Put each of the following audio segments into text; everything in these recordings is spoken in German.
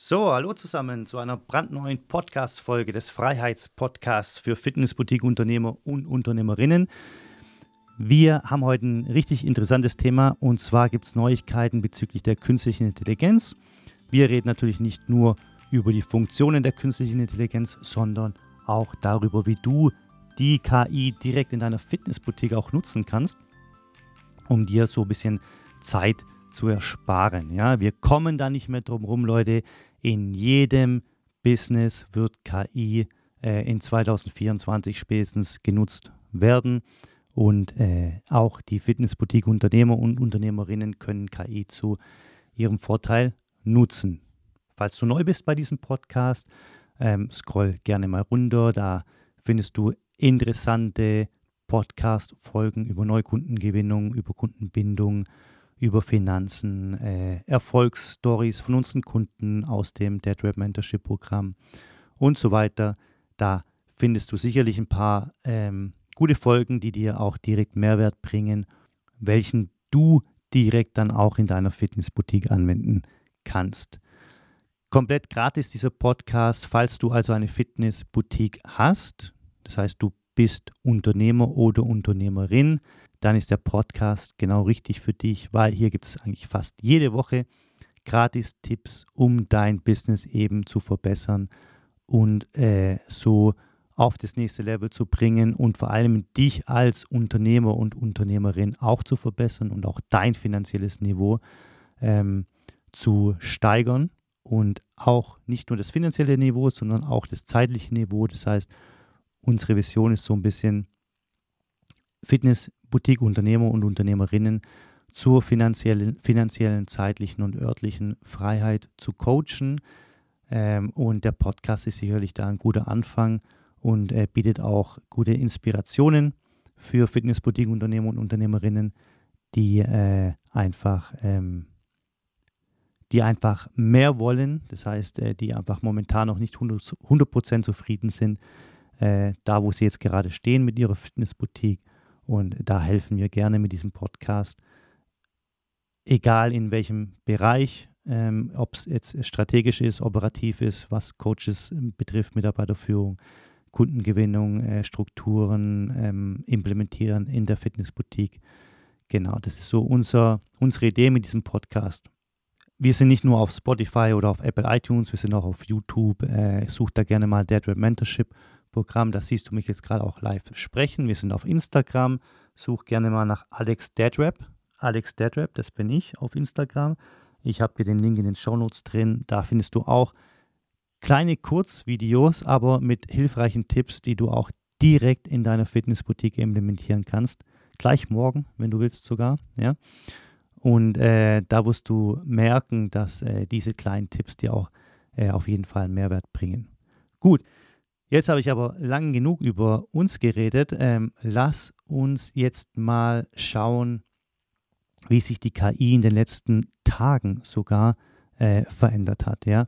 So, hallo zusammen zu einer brandneuen Podcast-Folge des Freiheitspodcasts für Fitnessboutique-Unternehmer und Unternehmerinnen. Wir haben heute ein richtig interessantes Thema und zwar gibt es Neuigkeiten bezüglich der künstlichen Intelligenz. Wir reden natürlich nicht nur über die Funktionen der künstlichen Intelligenz, sondern auch darüber, wie du die KI direkt in deiner Fitnessboutique auch nutzen kannst, um dir so ein bisschen Zeit zu ersparen. Ja, wir kommen da nicht mehr drum rum, Leute. In jedem Business wird KI äh, in 2024 spätestens genutzt werden. Und äh, auch die Fitnessboutique-Unternehmer und Unternehmerinnen können KI zu ihrem Vorteil nutzen. Falls du neu bist bei diesem Podcast, ähm, scroll gerne mal runter. Da findest du interessante Podcast-Folgen über Neukundengewinnung, über Kundenbindung, über Finanzen, äh, Erfolgsstories von unseren Kunden aus dem Dead Rap Mentorship Programm und so weiter. Da findest du sicherlich ein paar ähm, gute Folgen, die dir auch direkt Mehrwert bringen, welchen du direkt dann auch in deiner Fitnessboutique anwenden kannst. Komplett gratis dieser Podcast, falls du also eine Fitnessboutique hast. Das heißt, du bist Unternehmer oder Unternehmerin, dann ist der Podcast genau richtig für dich, weil hier gibt es eigentlich fast jede Woche gratis Tipps, um dein Business eben zu verbessern und äh, so auf das nächste Level zu bringen und vor allem dich als Unternehmer und Unternehmerin auch zu verbessern und auch dein finanzielles Niveau ähm, zu steigern und auch nicht nur das finanzielle Niveau, sondern auch das zeitliche Niveau. Das heißt, unsere Vision ist so ein bisschen Fitness Boutique-Unternehmer und Unternehmerinnen zur finanziellen, finanziellen, zeitlichen und örtlichen Freiheit zu coachen. Ähm, und der Podcast ist sicherlich da ein guter Anfang und äh, bietet auch gute Inspirationen für Fitness-Boutique-Unternehmer und Unternehmerinnen, die äh, einfach ähm, die einfach mehr wollen, das heißt, äh, die einfach momentan noch nicht 100%, 100 zufrieden sind, da wo sie jetzt gerade stehen mit ihrer Fitnessboutique und da helfen wir gerne mit diesem Podcast, egal in welchem Bereich, ähm, ob es jetzt strategisch ist, operativ ist, was Coaches ähm, betrifft, Mitarbeiterführung, Kundengewinnung, äh, Strukturen ähm, implementieren in der Fitnessboutique. Genau, das ist so unser, unsere Idee mit diesem Podcast. Wir sind nicht nur auf Spotify oder auf Apple iTunes, wir sind auch auf YouTube. Äh, such da gerne mal Dead Red Mentorship Programm. Da siehst du mich jetzt gerade auch live sprechen. Wir sind auf Instagram. Such gerne mal nach Alex Deadrap. Alex Deadrap, das bin ich auf Instagram. Ich habe dir den Link in den Shownotes drin. Da findest du auch kleine Kurzvideos, aber mit hilfreichen Tipps, die du auch direkt in deiner Fitnessboutique implementieren kannst. Gleich morgen, wenn du willst sogar. Ja? Und äh, da wirst du merken, dass äh, diese kleinen Tipps dir auch äh, auf jeden Fall Mehrwert bringen. Gut, Jetzt habe ich aber lang genug über uns geredet. Ähm, lass uns jetzt mal schauen, wie sich die KI in den letzten Tagen sogar äh, verändert hat. Ja?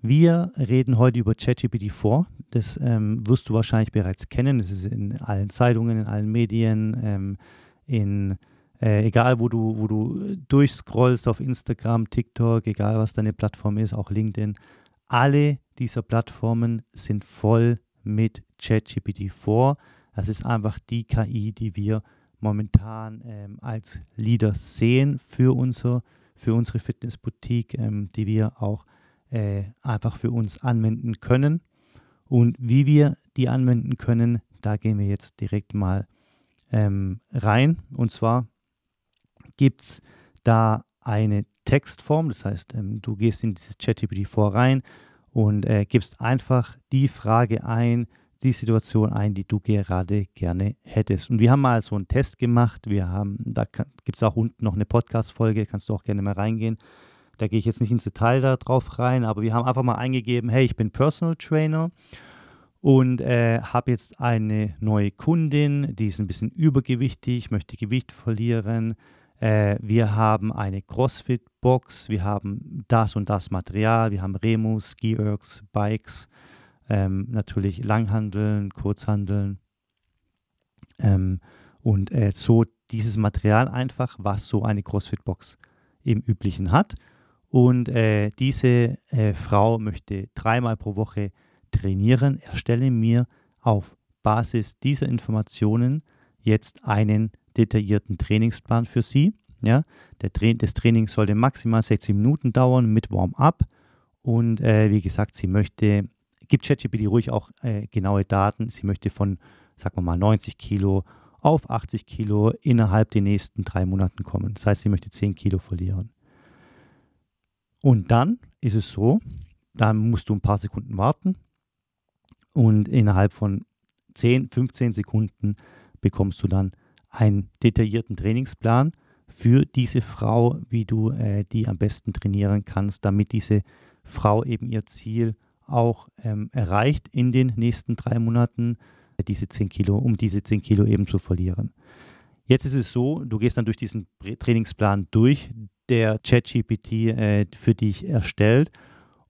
Wir reden heute über ChatGPT 4. Das ähm, wirst du wahrscheinlich bereits kennen. Das ist in allen Zeitungen, in allen Medien, ähm, in äh, egal wo du, wo du durchscrollst auf Instagram, TikTok, egal was deine Plattform ist, auch LinkedIn. Alle dieser Plattformen sind voll mit ChatGPT 4. Das ist einfach die KI, die wir momentan ähm, als Leader sehen für, unser, für unsere Fitnessboutique, ähm, die wir auch äh, einfach für uns anwenden können. Und wie wir die anwenden können, da gehen wir jetzt direkt mal ähm, rein. Und zwar gibt es da eine Textform, das heißt, ähm, du gehst in dieses ChatGPT 4 rein und äh, gibst einfach die Frage ein, die Situation ein, die du gerade gerne hättest. Und wir haben mal so einen Test gemacht. Wir haben, da gibt es auch unten noch eine Podcast-Folge, kannst du auch gerne mal reingehen. Da gehe ich jetzt nicht ins Detail darauf rein, aber wir haben einfach mal eingegeben, hey, ich bin Personal Trainer und äh, habe jetzt eine neue Kundin, die ist ein bisschen übergewichtig, möchte Gewicht verlieren, äh, wir haben eine CrossFit-Box, wir haben das und das Material, wir haben Remus, Ski-Ergs, Bikes, ähm, natürlich Langhandeln, Kurzhandeln ähm, und äh, so dieses Material einfach, was so eine CrossFit-Box im Üblichen hat. Und äh, diese äh, Frau möchte dreimal pro Woche trainieren. Erstelle mir auf Basis dieser Informationen jetzt einen detaillierten Trainingsplan für sie. Ja, der Tra das Training sollte maximal 60 Minuten dauern mit Warm-up. Und äh, wie gesagt, sie möchte, gibt ChatGPT ruhig auch äh, genaue Daten. Sie möchte von, sagen wir mal, 90 Kilo auf 80 Kilo innerhalb der nächsten drei Monaten kommen. Das heißt, sie möchte 10 Kilo verlieren. Und dann ist es so, dann musst du ein paar Sekunden warten und innerhalb von 10, 15 Sekunden bekommst du dann einen detaillierten Trainingsplan für diese Frau, wie du äh, die am besten trainieren kannst, damit diese Frau eben ihr Ziel auch ähm, erreicht in den nächsten drei Monaten, diese 10 Kilo, um diese 10 Kilo eben zu verlieren. Jetzt ist es so, du gehst dann durch diesen Trainingsplan durch, der ChatGPT äh, für dich erstellt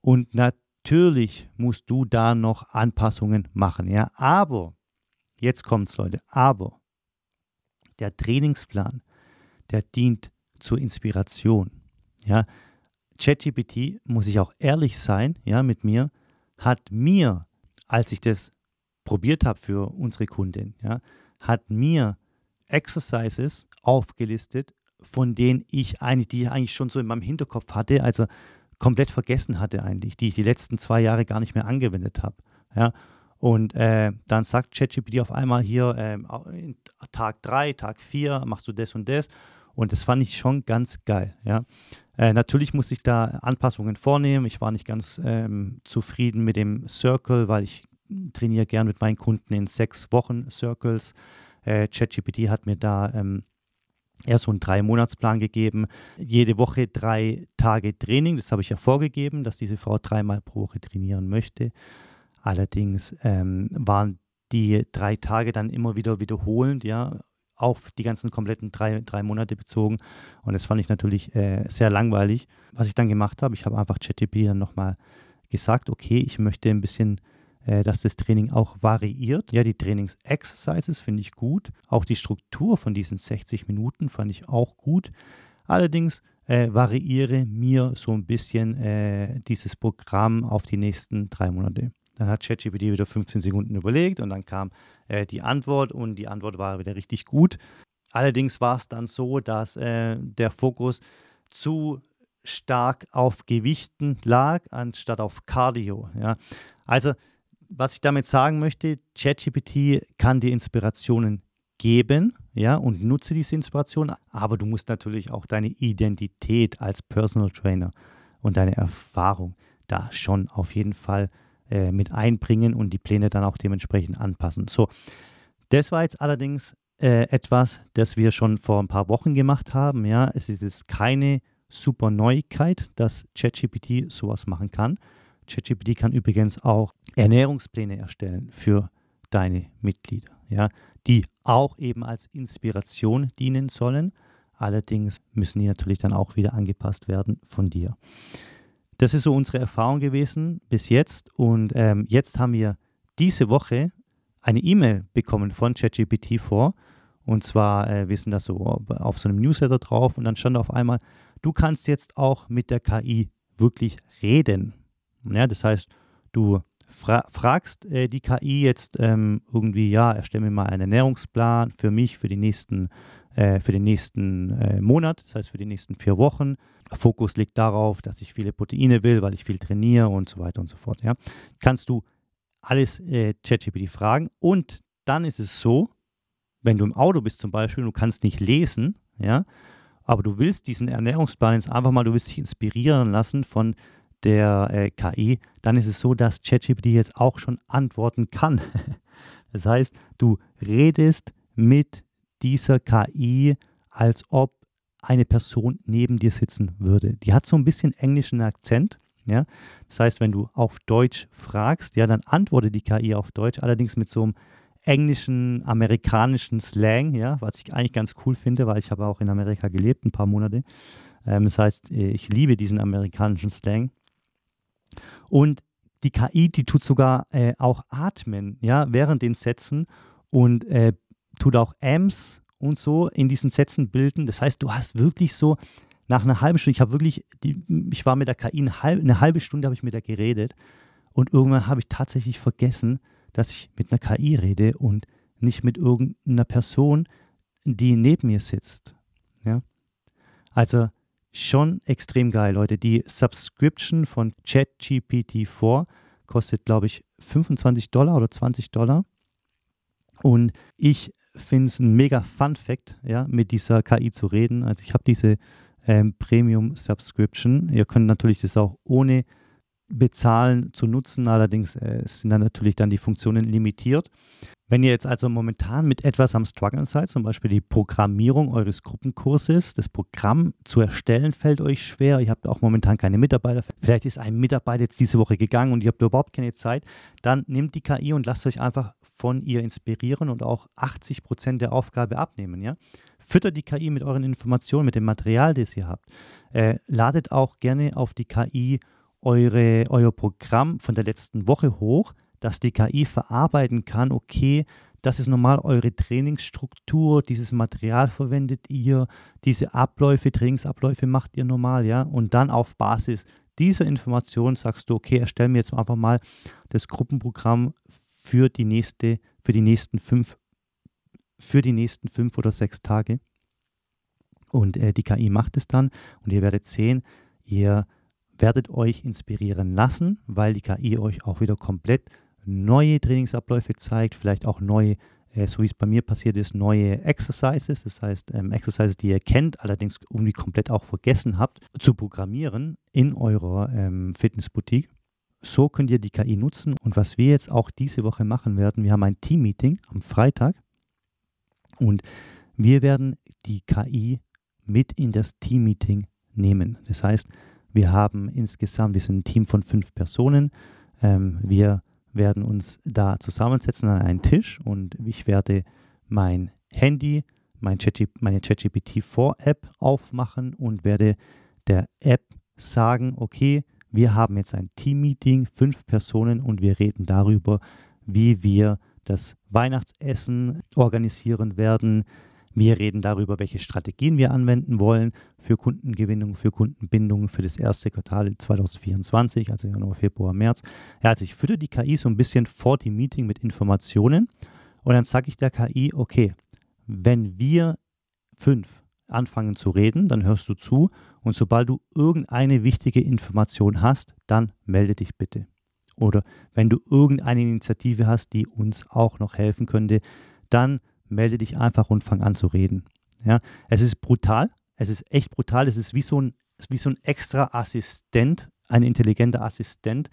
und natürlich musst du da noch Anpassungen machen, ja, aber jetzt kommt's Leute, aber der Trainingsplan, der dient zur Inspiration, ja. ChatGPT, muss ich auch ehrlich sein, ja, mit mir, hat mir, als ich das probiert habe für unsere Kundin, ja, hat mir Exercises aufgelistet, von denen ich eigentlich, die ich eigentlich schon so in meinem Hinterkopf hatte, also komplett vergessen hatte eigentlich, die ich die letzten zwei Jahre gar nicht mehr angewendet habe. Ja, und äh, dann sagt ChatGPT auf einmal hier, äh, Tag 3, Tag 4, machst du das und das. Und das fand ich schon ganz geil. Ja. Äh, natürlich musste ich da Anpassungen vornehmen. Ich war nicht ganz ähm, zufrieden mit dem Circle, weil ich trainiere gern mit meinen Kunden in sechs Wochen Circles. Äh, ChatGPT hat mir da ähm, eher so einen Drei-Monats-Plan gegeben. Jede Woche drei Tage Training, das habe ich ja vorgegeben, dass diese Frau dreimal pro Woche trainieren möchte. Allerdings ähm, waren die drei Tage dann immer wieder wiederholend, ja, auf die ganzen kompletten drei, drei Monate bezogen. Und das fand ich natürlich äh, sehr langweilig. Was ich dann gemacht habe, ich habe einfach ChatGPT dann nochmal gesagt, okay, ich möchte ein bisschen, äh, dass das Training auch variiert. Ja, die Trainings-Exercises finde ich gut. Auch die Struktur von diesen 60 Minuten fand ich auch gut. Allerdings äh, variiere mir so ein bisschen äh, dieses Programm auf die nächsten drei Monate. Dann hat ChatGPT wieder 15 Sekunden überlegt und dann kam äh, die Antwort und die Antwort war wieder richtig gut. Allerdings war es dann so, dass äh, der Fokus zu stark auf Gewichten lag, anstatt auf Cardio. Ja. Also, was ich damit sagen möchte, ChatGPT kann dir Inspirationen geben, ja, und nutze diese Inspiration, aber du musst natürlich auch deine Identität als Personal Trainer und deine Erfahrung da schon auf jeden Fall äh, mit einbringen und die Pläne dann auch dementsprechend anpassen. So, das war jetzt allerdings äh, etwas, das wir schon vor ein paar Wochen gemacht haben. Ja, es ist jetzt keine super Neuigkeit, dass ChatGPT sowas machen kann. ChatGPT kann übrigens auch Ernährungspläne erstellen für deine Mitglieder, ja, die auch eben als Inspiration dienen sollen. Allerdings müssen die natürlich dann auch wieder angepasst werden von dir. Das ist so unsere Erfahrung gewesen bis jetzt. Und ähm, jetzt haben wir diese Woche eine E-Mail bekommen von ChatGPT vor. Und zwar, äh, wir sind da so auf so einem Newsletter drauf und dann stand auf einmal, du kannst jetzt auch mit der KI wirklich reden. Ja, das heißt, du fra fragst äh, die KI jetzt ähm, irgendwie, ja, erstelle mir mal einen Ernährungsplan für mich für die nächsten, äh, für den nächsten äh, Monat, das heißt für die nächsten vier Wochen. Fokus liegt darauf, dass ich viele Proteine will, weil ich viel trainiere und so weiter und so fort. Ja. Kannst du alles äh, ChatGPT fragen und dann ist es so, wenn du im Auto bist zum Beispiel, du kannst nicht lesen, ja, aber du willst diesen Ernährungsplan jetzt einfach mal, du willst dich inspirieren lassen von der äh, KI, dann ist es so, dass ChatGPT jetzt auch schon antworten kann. das heißt, du redest mit dieser KI, als ob eine Person neben dir sitzen würde. Die hat so ein bisschen englischen Akzent. Ja? Das heißt, wenn du auf Deutsch fragst, ja, dann antwortet die KI auf Deutsch, allerdings mit so einem englischen, amerikanischen Slang, ja, was ich eigentlich ganz cool finde, weil ich habe auch in Amerika gelebt, ein paar Monate. Ähm, das heißt, ich liebe diesen amerikanischen Slang. Und die KI, die tut sogar äh, auch atmen, ja, während den Sätzen und äh, tut auch Ms und so in diesen Sätzen bilden. Das heißt, du hast wirklich so nach einer halben Stunde, ich habe wirklich, die, ich war mit der KI eine halbe, eine halbe Stunde habe ich mit der geredet und irgendwann habe ich tatsächlich vergessen, dass ich mit einer KI rede und nicht mit irgendeiner Person, die neben mir sitzt. Ja? Also schon extrem geil, Leute. Die Subscription von ChatGPT 4 kostet, glaube ich, 25 Dollar oder 20 Dollar. Und ich finde es ein mega Fun Fact, ja, mit dieser KI zu reden. Also ich habe diese ähm, Premium Subscription. Ihr könnt natürlich das auch ohne bezahlen zu nutzen, allerdings äh, sind dann natürlich dann die Funktionen limitiert. Wenn ihr jetzt also momentan mit etwas am Struggeln seid, zum Beispiel die Programmierung eures Gruppenkurses, das Programm zu erstellen fällt euch schwer, ihr habt auch momentan keine Mitarbeiter, vielleicht ist ein Mitarbeiter jetzt diese Woche gegangen und ihr habt überhaupt keine Zeit, dann nehmt die KI und lasst euch einfach von ihr inspirieren und auch 80 Prozent der Aufgabe abnehmen. Ja? Füttert die KI mit euren Informationen, mit dem Material, das ihr habt. Äh, ladet auch gerne auf die KI eure, euer Programm von der letzten Woche hoch dass die KI verarbeiten kann, okay, das ist normal eure Trainingsstruktur, dieses Material verwendet ihr, diese Abläufe, Trainingsabläufe macht ihr normal, ja, und dann auf Basis dieser Information sagst du, okay, erstell mir jetzt einfach mal das Gruppenprogramm für die nächste, für die nächsten fünf, für die nächsten fünf oder sechs Tage. Und äh, die KI macht es dann und ihr werdet sehen, ihr werdet euch inspirieren lassen, weil die KI euch auch wieder komplett neue Trainingsabläufe zeigt, vielleicht auch neue, äh, so wie es bei mir passiert ist, neue Exercises, das heißt ähm, Exercises, die ihr kennt, allerdings irgendwie komplett auch vergessen habt, zu programmieren in eurer ähm, Fitnessboutique. So könnt ihr die KI nutzen und was wir jetzt auch diese Woche machen werden, wir haben ein Team-Meeting am Freitag und wir werden die KI mit in das Team-Meeting nehmen. Das heißt, wir haben insgesamt, wir sind ein Team von fünf Personen. Ähm, wir werden uns da zusammensetzen an einen Tisch und ich werde mein Handy, mein meine ChatGPT 4 App aufmachen und werde der App sagen, okay, wir haben jetzt ein Team-Meeting, fünf Personen und wir reden darüber, wie wir das Weihnachtsessen organisieren werden, wir reden darüber, welche Strategien wir anwenden wollen für Kundengewinnung, für Kundenbindung für das erste Quartal 2024, also Januar, Februar, März. Ja, also ich fütter die KI so ein bisschen vor dem Meeting mit Informationen und dann sage ich der KI, okay, wenn wir fünf anfangen zu reden, dann hörst du zu und sobald du irgendeine wichtige Information hast, dann melde dich bitte. Oder wenn du irgendeine Initiative hast, die uns auch noch helfen könnte, dann melde dich einfach und fang an zu reden. Ja, es ist brutal, es ist echt brutal, es ist wie so ein, wie so ein extra Assistent, ein intelligenter Assistent,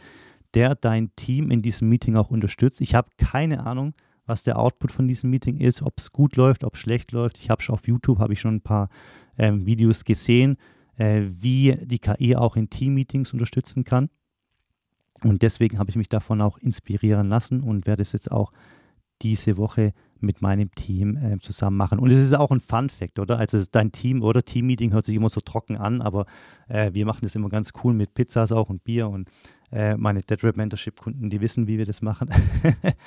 der dein Team in diesem Meeting auch unterstützt. Ich habe keine Ahnung, was der Output von diesem Meeting ist, ob es gut läuft, ob es schlecht läuft. Ich habe schon auf YouTube habe ich schon ein paar ähm, Videos gesehen, äh, wie die KI auch in Team-Meetings unterstützen kann. Und deswegen habe ich mich davon auch inspirieren lassen und werde es jetzt auch diese Woche mit meinem Team äh, zusammen machen. Und es ist auch ein Fun-Fact, oder? Also dein Team oder Team-Meeting hört sich immer so trocken an, aber äh, wir machen das immer ganz cool mit Pizzas auch und Bier und äh, meine DeadRap Mentorship-Kunden, die wissen, wie wir das machen.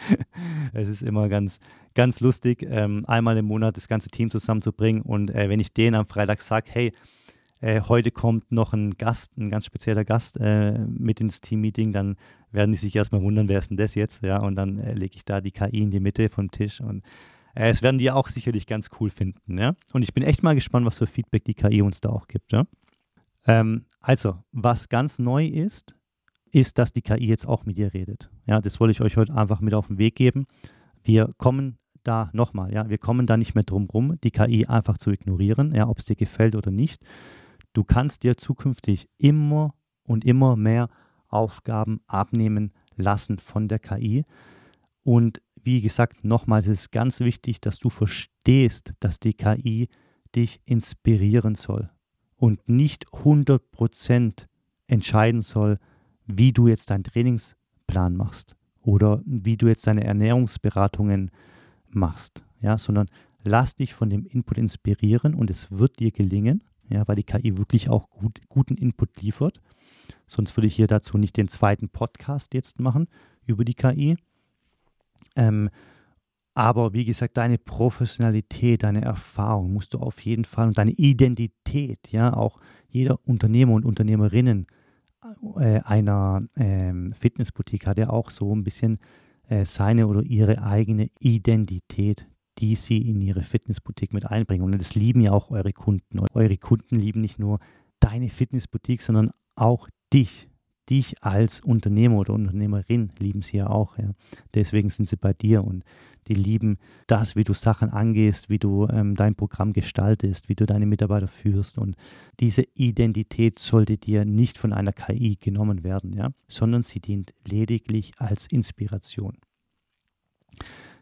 es ist immer ganz, ganz lustig, ähm, einmal im Monat das ganze Team zusammenzubringen und äh, wenn ich denen am Freitag sage, hey, äh, heute kommt noch ein Gast, ein ganz spezieller Gast äh, mit ins Team-Meeting, dann werden die sich erstmal wundern, wer ist denn das jetzt? Ja, und dann äh, lege ich da die KI in die Mitte vom Tisch und äh, es werden die auch sicherlich ganz cool finden. Ja? Und ich bin echt mal gespannt, was für Feedback die KI uns da auch gibt. Ja? Ähm, also, was ganz neu ist, ist, dass die KI jetzt auch mit dir redet. Ja, das wollte ich euch heute einfach mit auf den Weg geben. Wir kommen da nochmal, ja, wir kommen da nicht mehr drum rum, die KI einfach zu ignorieren, ja, ob es dir gefällt oder nicht. Du kannst dir zukünftig immer und immer mehr Aufgaben abnehmen lassen von der KI. Und wie gesagt, nochmals ist es ganz wichtig, dass du verstehst, dass die KI dich inspirieren soll und nicht 100% entscheiden soll, wie du jetzt deinen Trainingsplan machst oder wie du jetzt deine Ernährungsberatungen machst, ja, sondern lass dich von dem Input inspirieren und es wird dir gelingen ja, weil die KI wirklich auch gut, guten Input liefert. Sonst würde ich hier dazu nicht den zweiten Podcast jetzt machen über die KI. Ähm, aber wie gesagt, deine Professionalität, deine Erfahrung musst du auf jeden Fall und deine Identität, ja, auch jeder Unternehmer und Unternehmerinnen äh, einer ähm, Fitnessboutique hat ja auch so ein bisschen äh, seine oder ihre eigene Identität, die sie in ihre Fitnessboutique mit einbringen. Und das lieben ja auch eure Kunden. Eure Kunden lieben nicht nur deine Fitnessboutique, sondern auch dich dich als Unternehmer oder Unternehmerin lieben sie ja auch. Ja. Deswegen sind sie bei dir und die lieben das, wie du Sachen angehst, wie du ähm, dein Programm gestaltest, wie du deine Mitarbeiter führst. Und diese Identität sollte dir nicht von einer KI genommen werden, ja, sondern sie dient lediglich als Inspiration.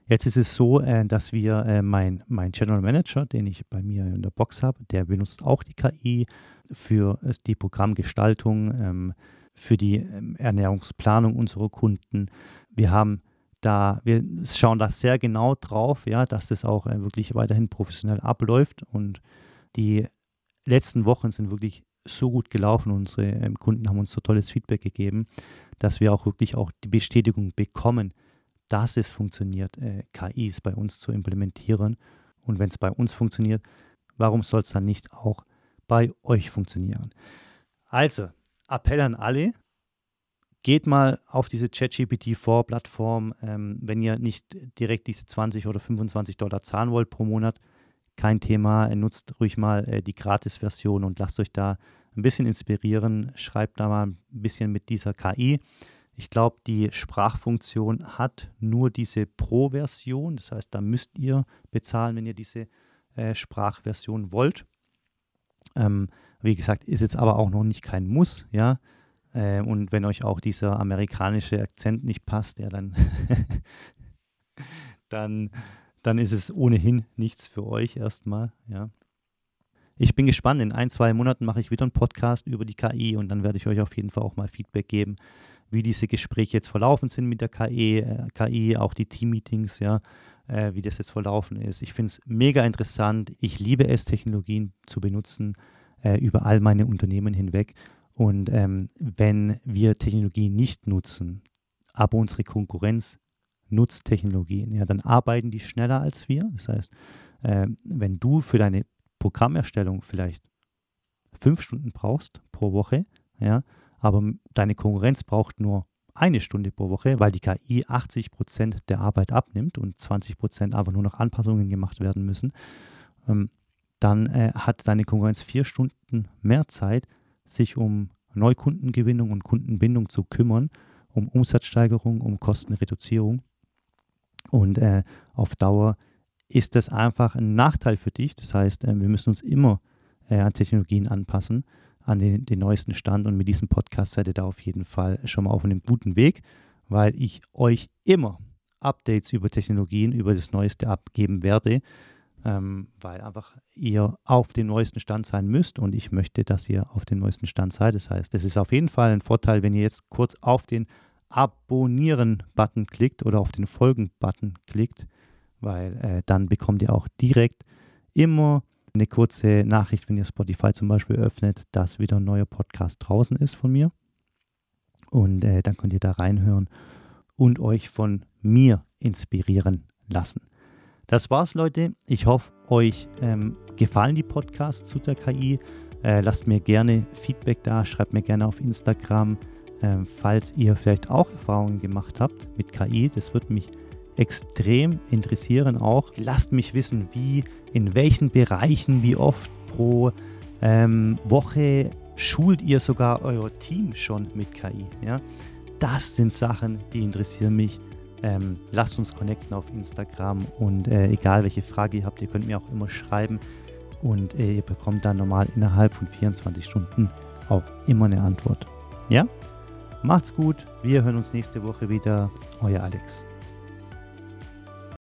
Jetzt ist es so, äh, dass wir äh, mein, mein General Manager, den ich bei mir in der Box habe, der benutzt auch die KI für äh, die Programmgestaltung, ähm, für die ähm, Ernährungsplanung unserer Kunden. Wir haben da, wir schauen da sehr genau drauf, ja, dass das auch wirklich weiterhin professionell abläuft. Und die letzten Wochen sind wirklich so gut gelaufen. Unsere ähm, Kunden haben uns so tolles Feedback gegeben, dass wir auch wirklich auch die Bestätigung bekommen, dass es funktioniert, äh, KIs bei uns zu implementieren. Und wenn es bei uns funktioniert, warum soll es dann nicht auch bei euch funktionieren? Also, Appell an alle, geht mal auf diese ChatGPT-4-Plattform, ähm, wenn ihr nicht direkt diese 20 oder 25 Dollar zahlen wollt pro Monat. Kein Thema, nutzt ruhig mal äh, die Gratis-Version und lasst euch da ein bisschen inspirieren. Schreibt da mal ein bisschen mit dieser KI. Ich glaube, die Sprachfunktion hat nur diese Pro-Version. Das heißt, da müsst ihr bezahlen, wenn ihr diese äh, Sprachversion wollt. Ähm, wie gesagt, ist jetzt aber auch noch nicht kein Muss, ja. Äh, und wenn euch auch dieser amerikanische Akzent nicht passt, ja, dann, dann, dann ist es ohnehin nichts für euch erstmal, ja. Ich bin gespannt. In ein, zwei Monaten mache ich wieder einen Podcast über die KI und dann werde ich euch auf jeden Fall auch mal Feedback geben, wie diese Gespräche jetzt verlaufen sind mit der KI, äh, KI auch die Team-Meetings, ja, äh, wie das jetzt verlaufen ist. Ich finde es mega interessant. Ich liebe es, Technologien zu benutzen äh, über all meine Unternehmen hinweg. Und ähm, wenn wir Technologie nicht nutzen, aber unsere Konkurrenz nutzt Technologien, ja, dann arbeiten die schneller als wir. Das heißt, äh, wenn du für deine Programmerstellung vielleicht fünf Stunden brauchst pro Woche, ja, aber deine Konkurrenz braucht nur eine Stunde pro Woche, weil die KI 80 Prozent der Arbeit abnimmt und 20 Prozent aber nur noch Anpassungen gemacht werden müssen, ähm, dann äh, hat deine Konkurrenz vier Stunden mehr Zeit, sich um Neukundengewinnung und Kundenbindung zu kümmern, um Umsatzsteigerung, um Kostenreduzierung. Und äh, auf Dauer ist das einfach ein Nachteil für dich. Das heißt, äh, wir müssen uns immer an Technologien anpassen, an den, den, neuesten Stand. Und mit diesem Podcast seid ihr da auf jeden Fall schon mal auf einem guten Weg, weil ich euch immer Updates über Technologien, über das Neueste abgeben werde ähm, weil einfach ihr auf dem neuesten Stand sein müsst und ich möchte, dass ihr auf dem neuesten Stand seid. Das heißt, es ist auf jeden Fall ein Vorteil, wenn ihr jetzt kurz auf den Abonnieren-Button klickt oder auf den Folgen-Button klickt, weil äh, dann bekommt ihr auch direkt immer eine kurze Nachricht, wenn ihr Spotify zum Beispiel öffnet, dass wieder ein neuer Podcast draußen ist von mir. Und äh, dann könnt ihr da reinhören und euch von mir inspirieren lassen. Das war's, Leute. Ich hoffe, euch ähm, gefallen die Podcasts zu der KI. Äh, lasst mir gerne Feedback da, schreibt mir gerne auf Instagram, äh, falls ihr vielleicht auch Erfahrungen gemacht habt mit KI. Das würde mich extrem interessieren auch. Lasst mich wissen, wie, in welchen Bereichen, wie oft pro ähm, Woche schult ihr sogar euer Team schon mit KI. Ja? Das sind Sachen, die interessieren mich. Ähm, lasst uns connecten auf Instagram und äh, egal welche Frage ihr habt, ihr könnt mir auch immer schreiben und äh, ihr bekommt dann normal innerhalb von 24 Stunden auch immer eine Antwort. Ja? Macht's gut, wir hören uns nächste Woche wieder. Euer Alex.